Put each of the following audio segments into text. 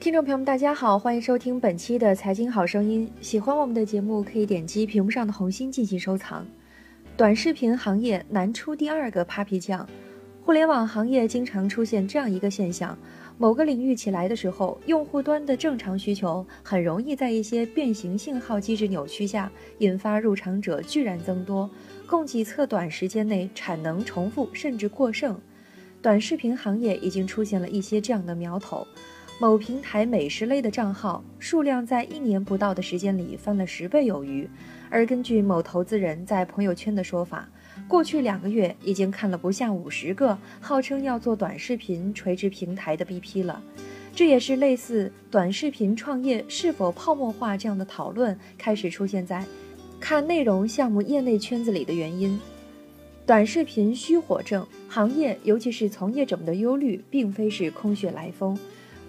听众朋友们，大家好，欢迎收听本期的《财经好声音》。喜欢我们的节目，可以点击屏幕上的红心进行收藏。短视频行业难出第二个 Papi 酱。互联网行业经常出现这样一个现象：某个领域起来的时候，用户端的正常需求很容易在一些变形信号机制扭曲下，引发入场者巨然增多，供给侧短时间内产能重复甚至过剩。短视频行业已经出现了一些这样的苗头。某平台美食类的账号数量在一年不到的时间里翻了十倍有余，而根据某投资人在朋友圈的说法，过去两个月已经看了不下五十个号称要做短视频垂直平台的 BP 了。这也是类似短视频创业是否泡沫化这样的讨论开始出现在看内容项目业内圈子里的原因。短视频虚火症行业，尤其是从业者们的忧虑，并非是空穴来风。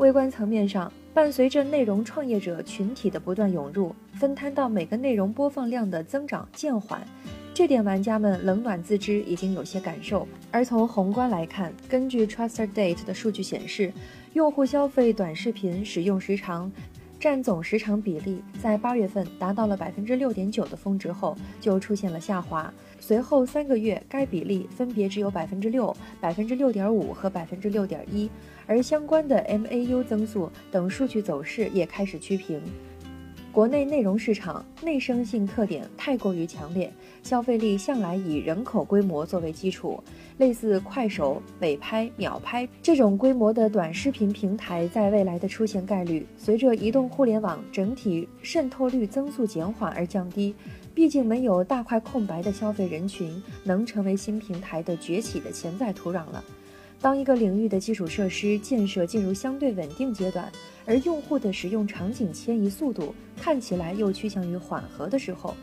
微观层面上，伴随着内容创业者群体的不断涌入，分摊到每个内容播放量的增长渐缓，这点玩家们冷暖自知，已经有些感受。而从宏观来看，根据 Truster Date 的数据显示，用户消费短视频使用时长占总时长比例，在八月份达到了百分之六点九的峰值后，就出现了下滑。随后三个月，该比例分别只有百分之六、百分之六点五和百分之六点一。而相关的 MAU 增速等数据走势也开始趋平。国内内容市场内生性特点太过于强烈，消费力向来以人口规模作为基础。类似快手、美拍、秒拍这种规模的短视频平台，在未来的出现概率，随着移动互联网整体渗透率增速减缓而降低。毕竟没有大块空白的消费人群，能成为新平台的崛起的潜在土壤了。当一个领域的基础设施建设进入相对稳定阶段，而用户的使用场景迁移速度看起来又趋向于缓和的时候，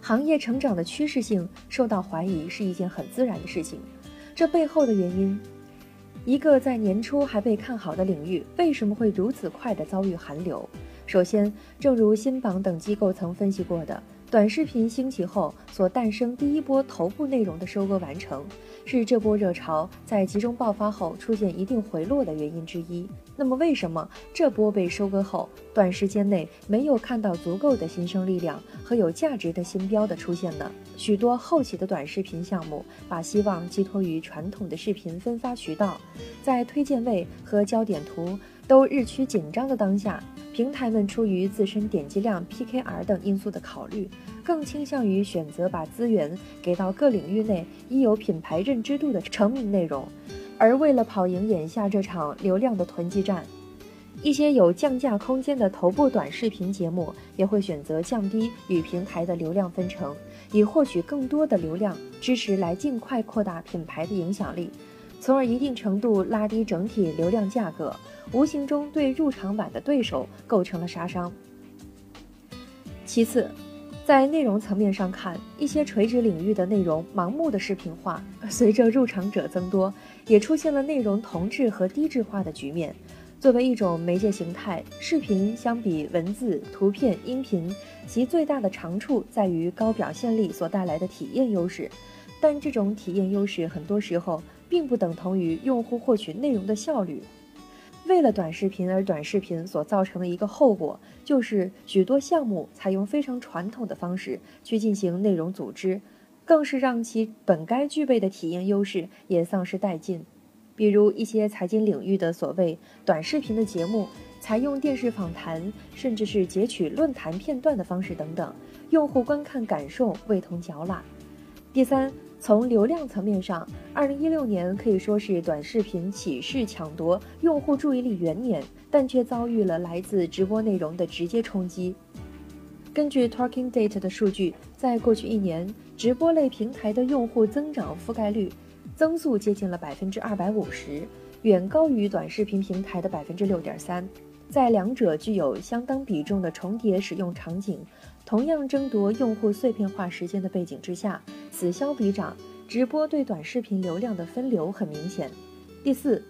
行业成长的趋势性受到怀疑是一件很自然的事情。这背后的原因，一个在年初还被看好的领域，为什么会如此快地遭遇寒流？首先，正如新榜等机构曾分析过的。短视频兴起后所诞生第一波头部内容的收割完成，是这波热潮在集中爆发后出现一定回落的原因之一。那么，为什么这波被收割后，短时间内没有看到足够的新生力量和有价值的新标的出现呢？许多后起的短视频项目把希望寄托于传统的视频分发渠道，在推荐位和焦点图都日趋紧张的当下。平台们出于自身点击量、PKR 等因素的考虑，更倾向于选择把资源给到各领域内已有品牌认知度的成名内容。而为了跑赢眼下这场流量的囤积战，一些有降价空间的头部短视频节目也会选择降低与平台的流量分成，以获取更多的流量支持，来尽快扩大品牌的影响力。从而一定程度拉低整体流量价格，无形中对入场晚的对手构成了杀伤。其次，在内容层面上看，一些垂直领域的内容盲目的视频化，随着入场者增多，也出现了内容同质和低质化的局面。作为一种媒介形态，视频相比文字、图片、音频，其最大的长处在于高表现力所带来的体验优势，但这种体验优势很多时候。并不等同于用户获取内容的效率。为了短视频而短视频所造成的一个后果，就是许多项目采用非常传统的方式去进行内容组织，更是让其本该具备的体验优势也丧失殆尽。比如一些财经领域的所谓短视频的节目，采用电视访谈，甚至是截取论坛片段的方式等等，用户观看感受味同嚼蜡。第三。从流量层面上，二零一六年可以说是短视频起势抢夺用户注意力元年，但却遭遇了来自直播内容的直接冲击。根据 Talking Date 的数据，在过去一年，直播类平台的用户增长覆盖率增速接近了百分之二百五十，远高于短视频平台的百分之六点三。在两者具有相当比重的重叠使用场景，同样争夺用户碎片化时间的背景之下，此消彼长，直播对短视频流量的分流很明显。第四，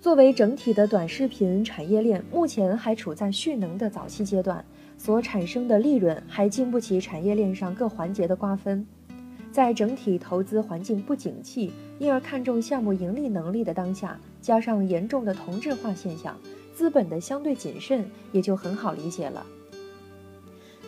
作为整体的短视频产业链，目前还处在蓄能的早期阶段，所产生的利润还经不起产业链上各环节的瓜分。在整体投资环境不景气，因而看重项目盈利能力的当下，加上严重的同质化现象。资本的相对谨慎也就很好理解了。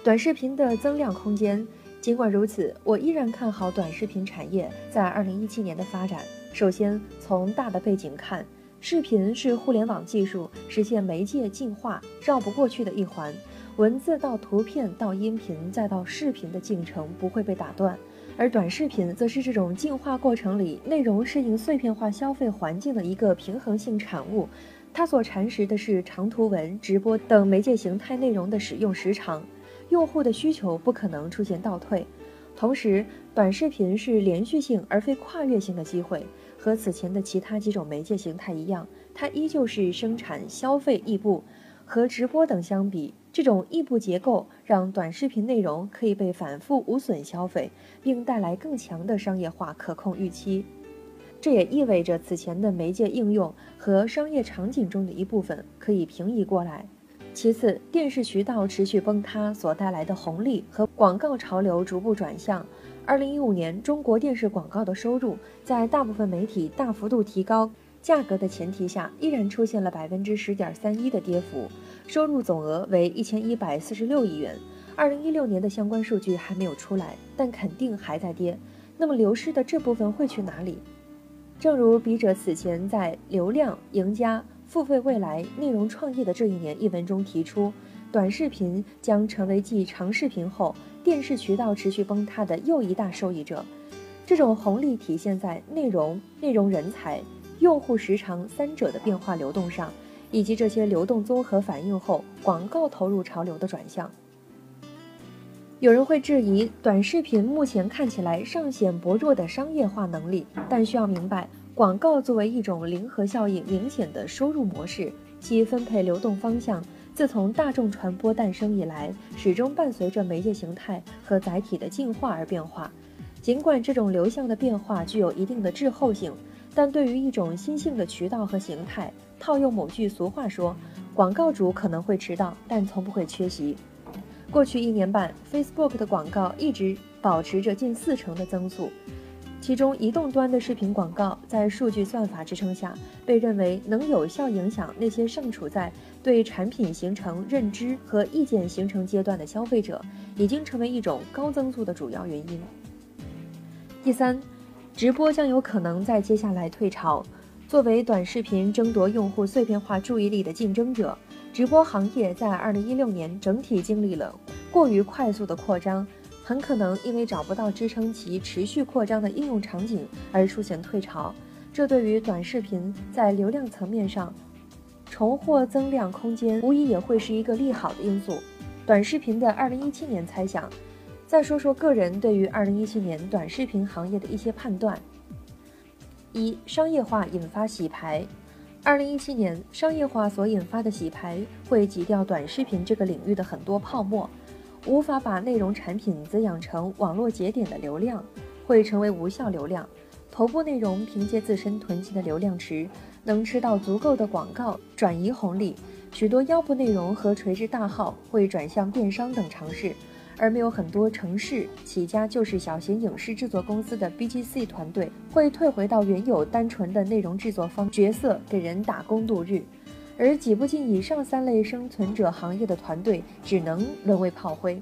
短视频的增量空间，尽管如此，我依然看好短视频产业在二零一七年的发展。首先，从大的背景看，视频是互联网技术实现媒介进化绕不过去的一环，文字到图片到音频再到视频的进程不会被打断。而短视频则是这种进化过程里内容适应碎片化消费环境的一个平衡性产物，它所蚕食的是长图文、直播等媒介形态内容的使用时长，用户的需求不可能出现倒退。同时，短视频是连续性而非跨越性的机会，和此前的其他几种媒介形态一样，它依旧是生产、消费异步。和直播等相比，这种异步结构让短视频内容可以被反复无损消费，并带来更强的商业化可控预期。这也意味着此前的媒介应用和商业场景中的一部分可以平移过来。其次，电视渠道持续崩塌所带来的红利和广告潮流逐步转向。二零一五年，中国电视广告的收入在大部分媒体大幅度提高。价格的前提下，依然出现了百分之十点三一的跌幅，收入总额为一千一百四十六亿元。二零一六年的相关数据还没有出来，但肯定还在跌。那么流失的这部分会去哪里？正如笔者此前在《流量赢家付费未来内容创业的这一年》一文中提出，短视频将成为继长视频后电视渠道持续崩塌的又一大受益者。这种红利体现在内容、内容人才。用户时长三者的变化流动上，以及这些流动综合反应后广告投入潮流的转向。有人会质疑短视频目前看起来尚显薄弱的商业化能力，但需要明白，广告作为一种零和效应明显的收入模式，其分配流动方向自从大众传播诞生以来，始终伴随着媒介形态和载体的进化而变化。尽管这种流向的变化具有一定的滞后性。但对于一种新兴的渠道和形态，套用某句俗话说，广告主可能会迟到，但从不会缺席。过去一年半，Facebook 的广告一直保持着近四成的增速，其中移动端的视频广告在数据算法支撑下，被认为能有效影响那些尚处在对产品形成认知和意见形成阶段的消费者，已经成为一种高增速的主要原因。第三。直播将有可能在接下来退潮。作为短视频争夺用户碎片化注意力的竞争者，直播行业在2016年整体经历了过于快速的扩张，很可能因为找不到支撑其持续扩张的应用场景而出现退潮。这对于短视频在流量层面上重获增量空间，无疑也会是一个利好的因素。短视频的2017年猜想。再说说个人对于二零一七年短视频行业的一些判断：一、商业化引发洗牌。二零一七年商业化所引发的洗牌会挤掉短视频这个领域的很多泡沫，无法把内容产品滋养成网络节点的流量，会成为无效流量。头部内容凭借自身囤积的流量池，能吃到足够的广告转移红利，许多腰部内容和垂直大号会转向电商等尝试。而没有很多城市起家就是小型影视制作公司的 BGC 团队会退回到原有单纯的内容制作方角色，给人打工度日，而挤不进以上三类生存者行业的团队只能沦为炮灰。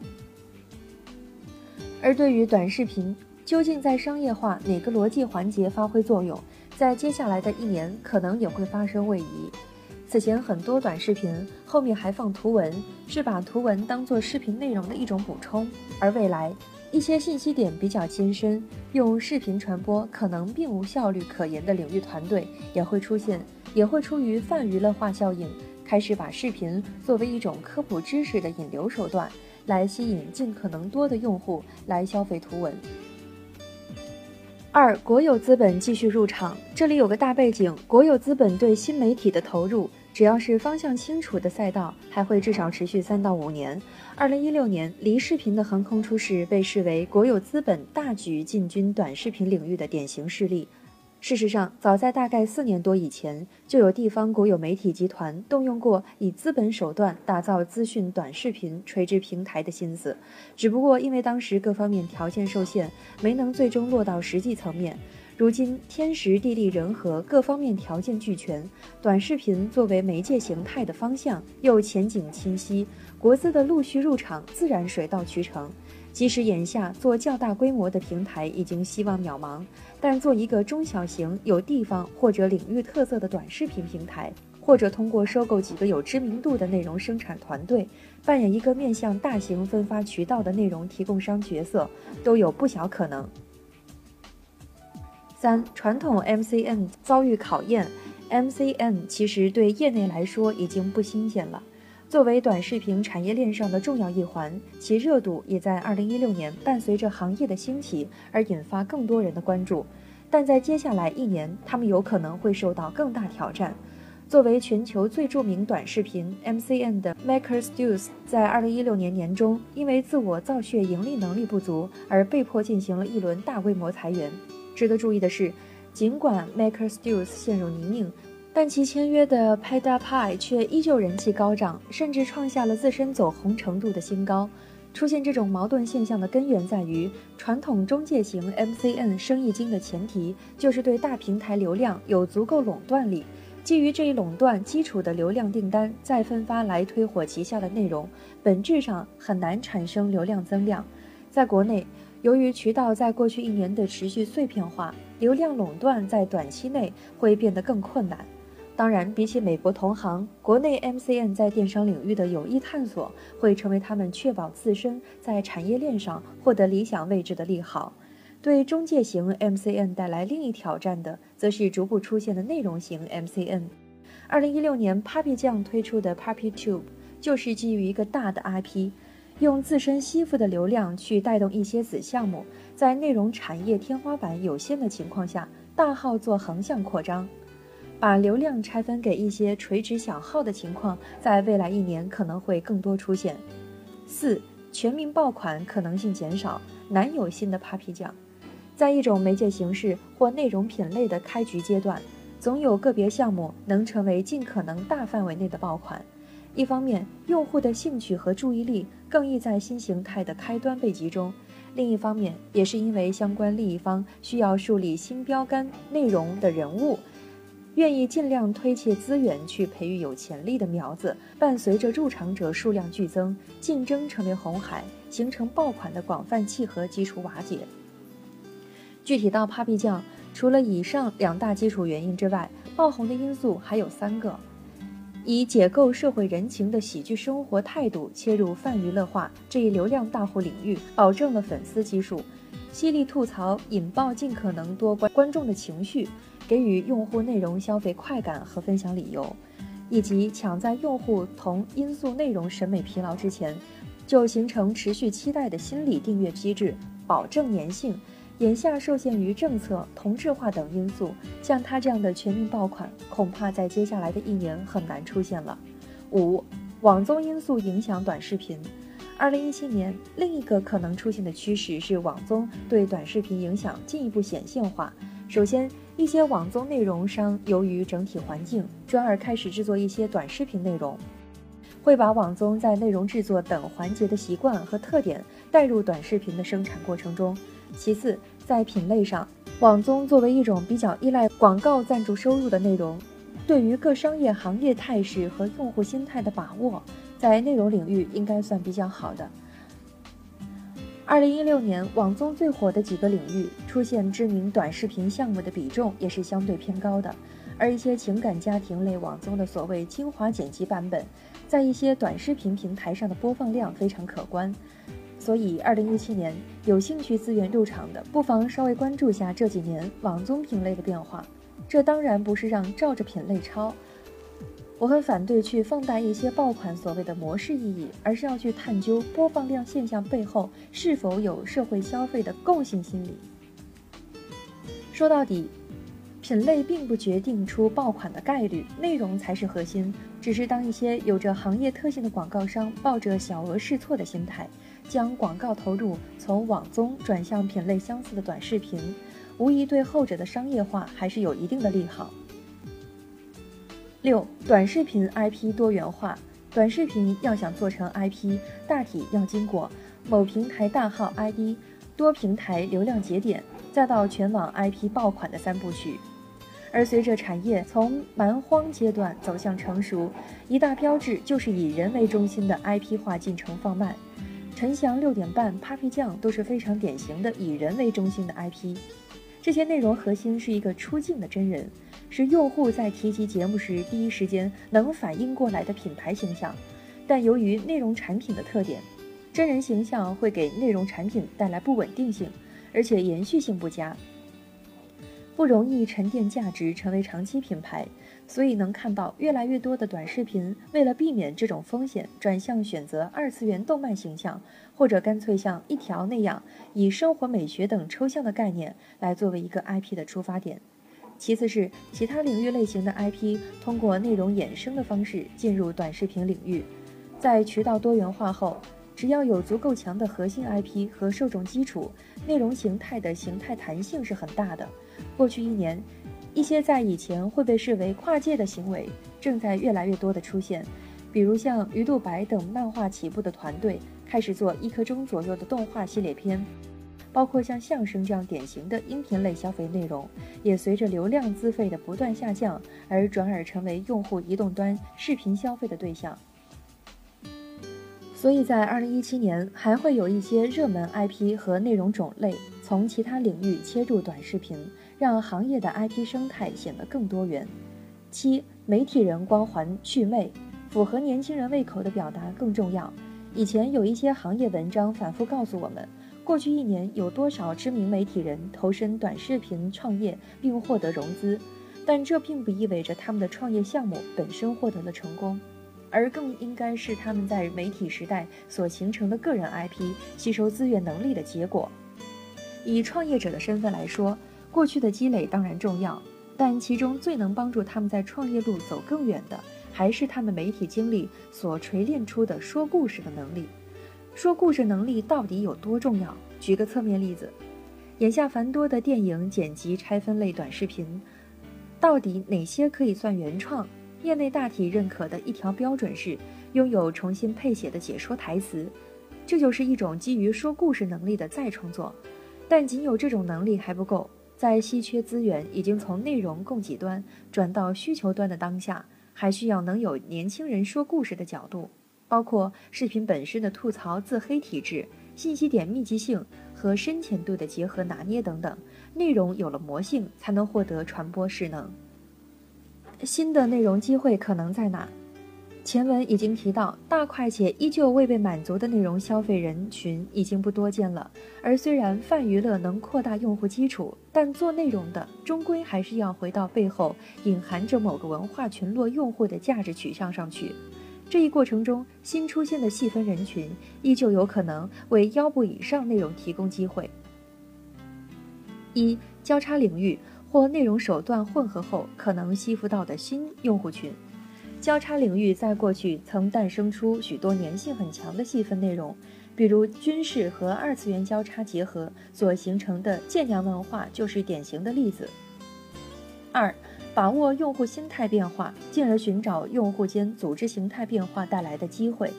而对于短视频究竟在商业化哪个逻辑环节发挥作用，在接下来的一年可能也会发生位移。此前很多短视频后面还放图文，是把图文当做视频内容的一种补充。而未来一些信息点比较艰深，用视频传播可能并无效率可言的领域团队也会出现，也会出于泛娱乐化效应，开始把视频作为一种科普知识的引流手段，来吸引尽可能多的用户来消费图文。二国有资本继续入场，这里有个大背景：国有资本对新媒体的投入。只要是方向清楚的赛道，还会至少持续三到五年。二零一六年，离视频的横空出世被视为国有资本大举进军短视频领域的典型事例。事实上，早在大概四年多以前，就有地方国有媒体集团动用过以资本手段打造资讯短视频垂直平台的心思，只不过因为当时各方面条件受限，没能最终落到实际层面。如今天时地利人和各方面条件俱全，短视频作为媒介形态的方向又前景清晰，国资的陆续入场自然水到渠成。即使眼下做较大规模的平台已经希望渺茫，但做一个中小型有地方或者领域特色的短视频平台，或者通过收购几个有知名度的内容生产团队，扮演一个面向大型分发渠道的内容提供商角色，都有不小可能。三传统 MCN 遭遇考验，MCN 其实对业内来说已经不新鲜了。作为短视频产业链上的重要一环，其热度也在2016年伴随着行业的兴起而引发更多人的关注。但在接下来一年，他们有可能会受到更大挑战。作为全球最著名短视频 MCN 的 MakerStudios，在2016年年中因为自我造血盈利能力不足而被迫进行了一轮大规模裁员。值得注意的是，尽管 MakerStudios 陷入泥泞，但其签约的 PewDiePie 却依旧人气高涨，甚至创下了自身走红程度的新高。出现这种矛盾现象的根源在于，传统中介型 MCN 生意经的前提就是对大平台流量有足够垄断力，基于这一垄断基础的流量订单再分发来推火旗下的内容，本质上很难产生流量增量。在国内。由于渠道在过去一年的持续碎片化，流量垄断在短期内会变得更困难。当然，比起美国同行，国内 MCN 在电商领域的有益探索，会成为他们确保自身在产业链上获得理想位置的利好。对中介型 MCN 带来另一挑战的，则是逐步出现的内容型 MCN。二零一六年，Papi 酱推出的 Papi Tube 就是基于一个大的 IP。用自身吸附的流量去带动一些子项目，在内容产业天花板有限的情况下，大号做横向扩张，把流量拆分给一些垂直小号的情况，在未来一年可能会更多出现。四全民爆款可能性减少，难有新的 Papi 酱。在一种媒介形式或内容品类的开局阶段，总有个别项目能成为尽可能大范围内的爆款。一方面，用户的兴趣和注意力更易在新形态的开端被集中；另一方面，也是因为相关利益方需要树立新标杆内容的人物，愿意尽量推卸资源去培育有潜力的苗子。伴随着入场者数量剧增，竞争成为红海，形成爆款的广泛契合基础瓦解。具体到 Papi 酱，除了以上两大基础原因之外，爆红的因素还有三个。以解构社会人情的喜剧生活态度切入泛娱乐化这一流量大户领域，保证了粉丝基数；犀利吐槽引爆尽可能多观观众的情绪，给予用户内容消费快感和分享理由；以及抢在用户同因素内容审美疲劳之前，就形成持续期待的心理订阅机制，保证粘性。眼下受限于政策、同质化等因素，像他这样的全民爆款，恐怕在接下来的一年很难出现了。五，网综因素影响短视频。二零一七年，另一个可能出现的趋势是网综对短视频影响进一步显现化。首先，一些网综内容商由于整体环境，转而开始制作一些短视频内容，会把网综在内容制作等环节的习惯和特点带入短视频的生产过程中。其次，在品类上，网综作为一种比较依赖广告赞助收入的内容，对于各商业行业态势和用户心态的把握，在内容领域应该算比较好的。二零一六年，网综最火的几个领域出现知名短视频项目的比重也是相对偏高的，而一些情感家庭类网综的所谓精华剪辑版本，在一些短视频平台上的播放量非常可观。所以，二零一七年有兴趣自愿入场的，不妨稍微关注下这几年网综品类的变化。这当然不是让照着品类抄，我很反对去放大一些爆款所谓的模式意义，而是要去探究播放量现象背后是否有社会消费的共性心理。说到底，品类并不决定出爆款的概率，内容才是核心。只是当一些有着行业特性的广告商抱着小额试错的心态。将广告投入从网综转向品类相似的短视频，无疑对后者的商业化还是有一定的利好。六、短视频 IP 多元化，短视频要想做成 IP，大体要经过某平台大号 ID、多平台流量节点、再到全网 IP 爆款的三部曲。而随着产业从蛮荒阶段走向成熟，一大标志就是以人为中心的 IP 化进程放慢。陈翔六点半、Papi 酱都是非常典型的以人为中心的 IP。这些内容核心是一个出镜的真人，是用户在提及节目时第一时间能反应过来的品牌形象。但由于内容产品的特点，真人形象会给内容产品带来不稳定性，而且延续性不佳。不容易沉淀价值，成为长期品牌，所以能看到越来越多的短视频为了避免这种风险，转向选择二次元动漫形象，或者干脆像一条那样，以生活美学等抽象的概念来作为一个 IP 的出发点。其次是其他领域类型的 IP 通过内容衍生的方式进入短视频领域，在渠道多元化后，只要有足够强的核心 IP 和受众基础，内容形态的形态弹性是很大的。过去一年，一些在以前会被视为跨界的行为，正在越来越多的出现。比如像鱼肚白等漫画起步的团队，开始做一刻钟左右的动画系列片；包括像相声这样典型的音频类消费内容，也随着流量资费的不断下降，而转而成为用户移动端视频消费的对象。所以在二零一七年，还会有一些热门 IP 和内容种类从其他领域切入短视频。让行业的 IP 生态显得更多元。七，媒体人光环祛魅，符合年轻人胃口的表达更重要。以前有一些行业文章反复告诉我们，过去一年有多少知名媒体人投身短视频创业并获得融资，但这并不意味着他们的创业项目本身获得了成功，而更应该是他们在媒体时代所形成的个人 IP 吸收资源能力的结果。以创业者的身份来说。过去的积累当然重要，但其中最能帮助他们在创业路走更远的，还是他们媒体经历所锤炼出的说故事的能力。说故事能力到底有多重要？举个侧面例子，眼下繁多的电影剪辑拆分类短视频，到底哪些可以算原创？业内大体认可的一条标准是拥有重新配写的解说台词，这就是一种基于说故事能力的再创作。但仅有这种能力还不够。在稀缺资源已经从内容供给端转到需求端的当下，还需要能有年轻人说故事的角度，包括视频本身的吐槽自黑体质、信息点密集性和深浅度的结合拿捏等等。内容有了魔性，才能获得传播势能。新的内容机会可能在哪？前文已经提到，大块且依旧未被满足的内容消费人群已经不多见了。而虽然泛娱乐能扩大用户基础，但做内容的终归还是要回到背后隐含着某个文化群落用户的价值取向上去。这一过程中，新出现的细分人群依旧有可能为腰部以上内容提供机会。一、交叉领域或内容手段混合后可能吸附到的新用户群。交叉领域在过去曾诞生出许多粘性很强的细分内容，比如军事和二次元交叉结合所形成的舰娘文化就是典型的例子。二，把握用户心态变化，进而寻找用户间组织形态变化带来的机会。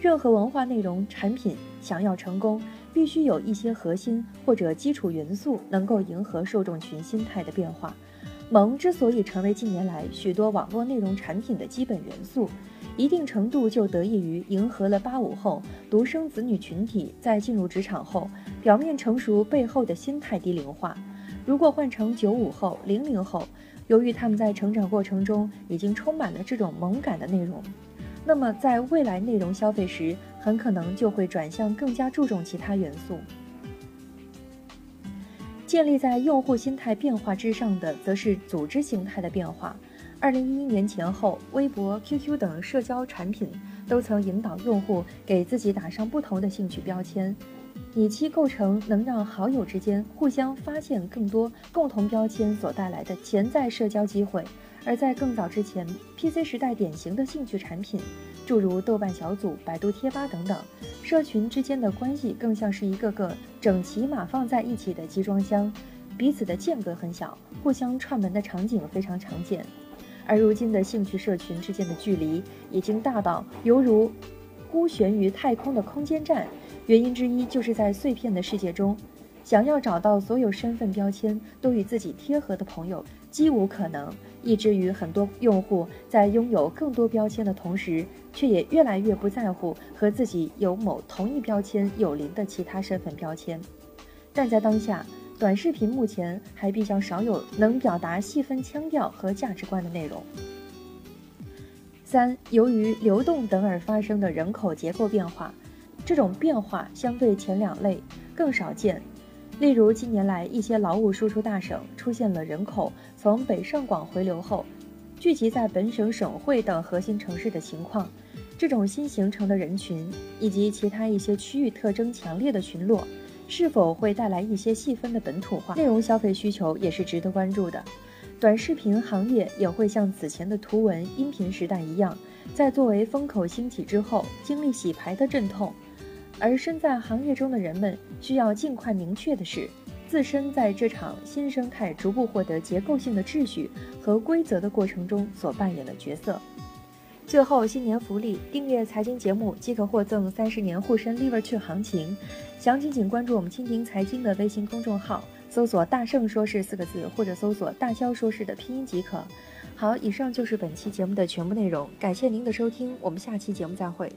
任何文化内容产品想要成功，必须有一些核心或者基础元素能够迎合受众群心态的变化。萌之所以成为近年来许多网络内容产品的基本元素，一定程度就得益于迎合了八五后独生子女群体在进入职场后表面成熟背后的心态低龄化。如果换成九五后、零零后，由于他们在成长过程中已经充满了这种萌感的内容，那么在未来内容消费时，很可能就会转向更加注重其他元素。建立在用户心态变化之上的，则是组织形态的变化。二零一一年前后，微博、QQ 等社交产品都曾引导用户给自己打上不同的兴趣标签，以期构成能让好友之间互相发现更多共同标签所带来的潜在社交机会。而在更早之前，PC 时代典型的兴趣产品。诸如豆瓣小组、百度贴吧等等，社群之间的关系更像是一个个整齐码放在一起的集装箱，彼此的间隔很小，互相串门的场景非常常见。而如今的兴趣社群之间的距离已经大到犹如孤悬于太空的空间站，原因之一就是在碎片的世界中，想要找到所有身份标签都与自己贴合的朋友，几无可能，以至于很多用户在拥有更多标签的同时，却也越来越不在乎和自己有某同一标签有邻的其他身份标签。但在当下，短视频目前还比较少有能表达细分腔调和价值观的内容。三，由于流动等而发生的人口结构变化，这种变化相对前两类更少见。例如，近年来一些劳务输出大省出现了人口从北上广回流后，聚集在本省省会等核心城市的情况。这种新形成的人群以及其他一些区域特征强烈的群落，是否会带来一些细分的本土化内容消费需求，也是值得关注的。短视频行业也会像此前的图文、音频时代一样，在作为风口兴起之后，经历洗牌的阵痛。而身在行业中的人们需要尽快明确的是，自身在这场新生态逐步获得结构性的秩序和规则的过程中所扮演的角色。最后，新年福利，订阅财经节目即可获赠三十年沪深 Liver 去行情，详情请关注我们蜻蜓财经的微信公众号，搜索“大圣说事”四个字，或者搜索“大肖说事”的拼音即可。好，以上就是本期节目的全部内容，感谢您的收听，我们下期节目再会。